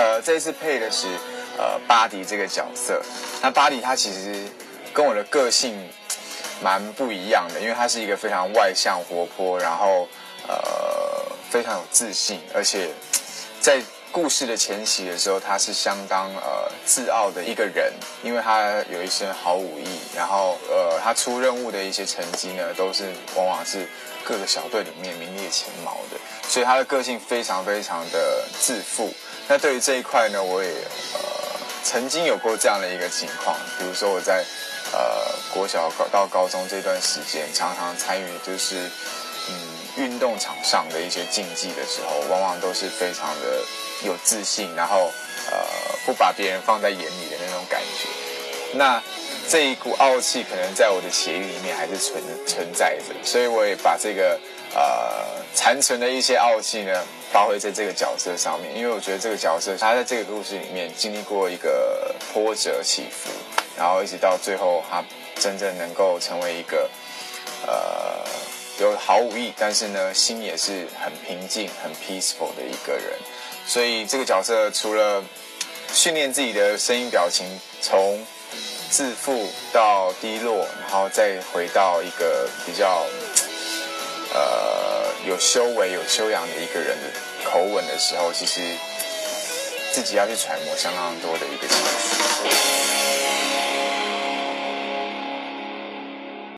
呃这一次配的是呃巴迪这个角色。那巴迪他其实跟我的个性蛮不一样的，因为他是一个非常外向、活泼，然后呃非常有自信，而且在故事的前期的时候，他是相当呃自傲的一个人，因为他有一身好武艺，然后呃他出任务的一些成绩呢，都是往往是各个小队里面名列前茅的，所以他的个性非常非常的自负。那对于这一块呢，我也呃曾经有过这样的一个情况，比如说我在呃国小高到高中这段时间，常常参与就是嗯运动场上的一些竞技的时候，往往都是非常的。有自信，然后呃不把别人放在眼里的那种感觉，那这一股傲气可能在我的血液里面还是存存在着，所以我也把这个呃残存的一些傲气呢发挥在这个角色上面，因为我觉得这个角色他在这个故事里面经历过一个波折起伏，然后一直到最后他真正能够成为一个呃有好武艺，但是呢心也是很平静、很 peaceful 的一个人。所以这个角色除了训练自己的声音表情，从自负到低落，然后再回到一个比较有修为、有修养的一个人的口吻的时候，其实自己要去揣摩相当多的一个心思。